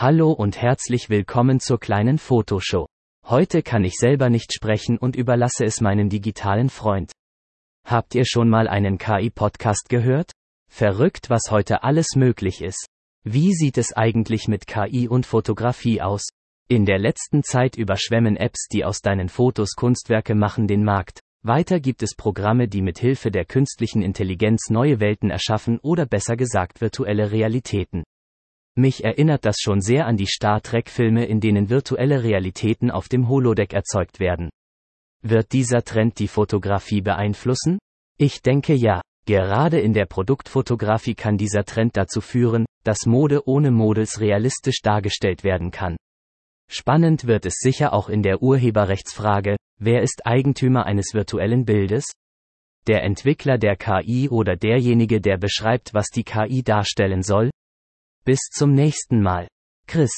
Hallo und herzlich willkommen zur kleinen Fotoshow. Heute kann ich selber nicht sprechen und überlasse es meinen digitalen Freund. Habt ihr schon mal einen KI-Podcast gehört? Verrückt, was heute alles möglich ist. Wie sieht es eigentlich mit KI und Fotografie aus? In der letzten Zeit überschwemmen Apps, die aus deinen Fotos Kunstwerke machen, den Markt. Weiter gibt es Programme, die mit Hilfe der künstlichen Intelligenz neue Welten erschaffen oder besser gesagt virtuelle Realitäten. Mich erinnert das schon sehr an die Star Trek-Filme, in denen virtuelle Realitäten auf dem Holodeck erzeugt werden. Wird dieser Trend die Fotografie beeinflussen? Ich denke ja. Gerade in der Produktfotografie kann dieser Trend dazu führen, dass Mode ohne Models realistisch dargestellt werden kann. Spannend wird es sicher auch in der Urheberrechtsfrage, wer ist Eigentümer eines virtuellen Bildes? Der Entwickler der KI oder derjenige, der beschreibt, was die KI darstellen soll? Bis zum nächsten Mal. Chris